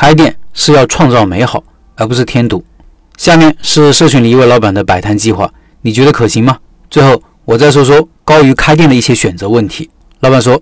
开店是要创造美好，而不是添堵。下面是社群里一位老板的摆摊计划，你觉得可行吗？最后我再说说高于开店的一些选择问题。老板说，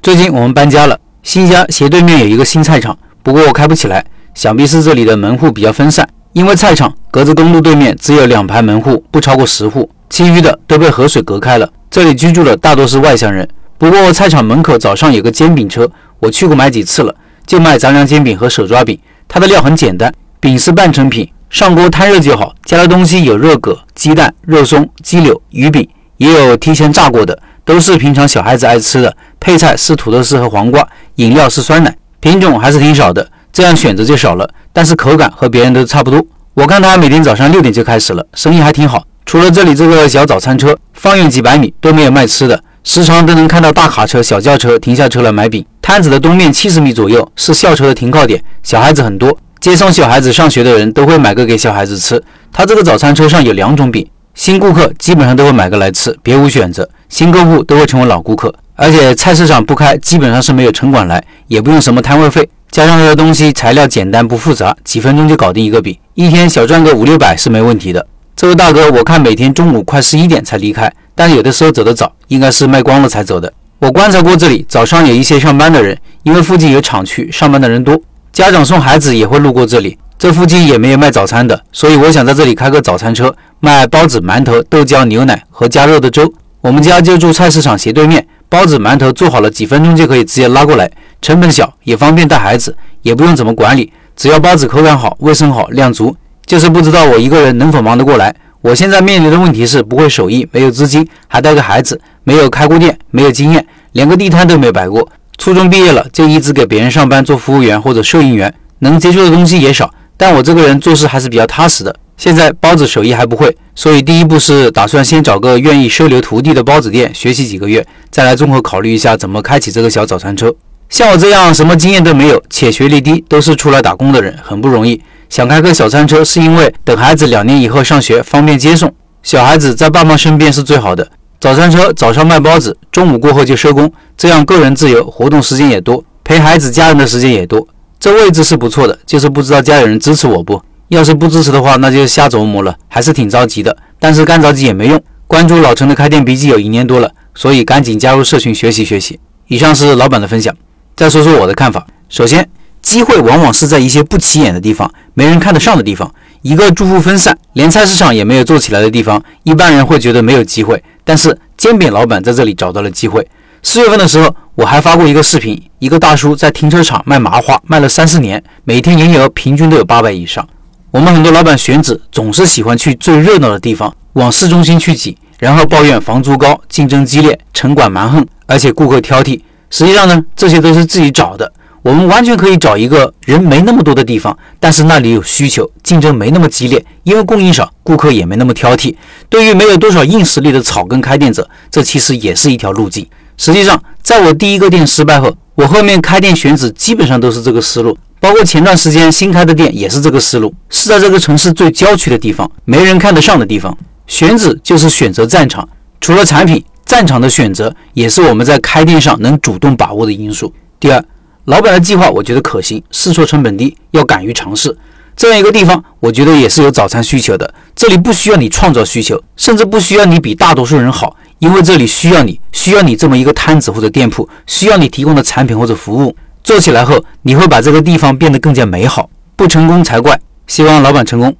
最近我们搬家了，新家斜对面有一个新菜场，不过我开不起来，想必是这里的门户比较分散。因为菜场隔着公路对面只有两排门户，不超过十户，其余的都被河水隔开了。这里居住的大多是外乡人。不过菜场门口早上有个煎饼车，我去过买几次了，就卖杂粮煎饼和手抓饼。它的料很简单，饼是半成品。上锅摊热就好，加的东西有热蛤、鸡蛋、肉松、鸡柳、鱼饼，也有提前炸过的，都是平常小孩子爱吃的。配菜是土豆丝和黄瓜，饮料是酸奶，品种还是挺少的，这样选择就少了，但是口感和别人都差不多。我看他每天早上六点就开始了，生意还挺好。除了这里这个小早餐车，方圆几百米都没有卖吃的，时常都能看到大卡车、小轿车停下车来买饼。摊子的东面七十米左右是校车的停靠点，小孩子很多。接送小孩子上学的人都会买个给小孩子吃。他这个早餐车上有两种饼，新顾客基本上都会买个来吃，别无选择。新客户都会成为老顾客。而且菜市场不开，基本上是没有城管来，也不用什么摊位费。加上他的东西材料简单不复杂，几分钟就搞定一个饼，一天小赚个五六百是没问题的。这位大哥，我看每天中午快十一点才离开，但有的时候走得早，应该是卖光了才走的。我观察过这里，早上有一些上班的人，因为附近有厂区，上班的人多。家长送孩子也会路过这里，这附近也没有卖早餐的，所以我想在这里开个早餐车，卖包子、馒头、豆浆、牛奶和加热的粥。我们家就住菜市场斜对面，包子、馒头做好了几分钟就可以直接拉过来，成本小，也方便带孩子，也不用怎么管理，只要包子口感好、卫生好、量足。就是不知道我一个人能否忙得过来。我现在面临的问题是不会手艺，没有资金，还带个孩子，没有开过店，没有经验，连个地摊都没有摆过。初中毕业了，就一直给别人上班做服务员或者收银员，能接触的东西也少。但我这个人做事还是比较踏实的。现在包子手艺还不会，所以第一步是打算先找个愿意收留徒弟的包子店学习几个月，再来综合考虑一下怎么开启这个小早餐车。像我这样什么经验都没有且学历低，都是出来打工的人，很不容易。想开个小餐车，是因为等孩子两年以后上学方便接送，小孩子在爸妈身边是最好的。早餐车早上卖包子，中午过后就收工，这样个人自由，活动时间也多，陪孩子家人的时间也多。这位置是不错的，就是不知道家里人支持我不？要是不支持的话，那就瞎琢磨了，还是挺着急的。但是干着急也没用。关注老陈的开店笔记有一年多了，所以赶紧加入社群学习学习。以上是老板的分享，再说说我的看法。首先，机会往往是在一些不起眼的地方，没人看得上的地方。一个住户分散，连菜市场也没有做起来的地方，一般人会觉得没有机会。但是煎饼老板在这里找到了机会。四月份的时候，我还发过一个视频，一个大叔在停车场卖麻花，卖了三四年，每天营业额平均都有八百以上。我们很多老板选址总是喜欢去最热闹的地方，往市中心去挤，然后抱怨房租高、竞争激烈、城管蛮横，而且顾客挑剔。实际上呢，这些都是自己找的。我们完全可以找一个人没那么多的地方，但是那里有需求，竞争没那么激烈，因为供应少，顾客也没那么挑剔。对于没有多少硬实力的草根开店者，这其实也是一条路径。实际上，在我第一个店失败后，我后面开店选址基本上都是这个思路，包括前段时间新开的店也是这个思路，是在这个城市最郊区的地方，没人看得上的地方。选址就是选择战场，除了产品，战场的选择也是我们在开店上能主动把握的因素。第二。老板的计划我觉得可行，试错成本低，要敢于尝试。这样一个地方，我觉得也是有早餐需求的。这里不需要你创造需求，甚至不需要你比大多数人好，因为这里需要你，需要你这么一个摊子或者店铺，需要你提供的产品或者服务。做起来后，你会把这个地方变得更加美好。不成功才怪。希望老板成功。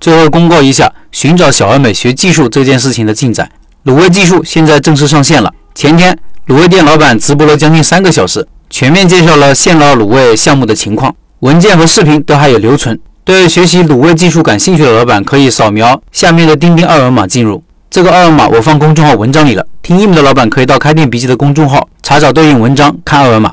最后公告一下，寻找小而美学技术这件事情的进展。卤味技术现在正式上线了。前天卤味店老板直播了将近三个小时。全面介绍了现捞卤味项目的情况，文件和视频都还有留存。对学习卤味技术感兴趣的老板，可以扫描下面的钉钉二维码进入。这个二维码我放公众号文章里了。听音频的老板可以到开店笔记的公众号查找对应文章看二维码。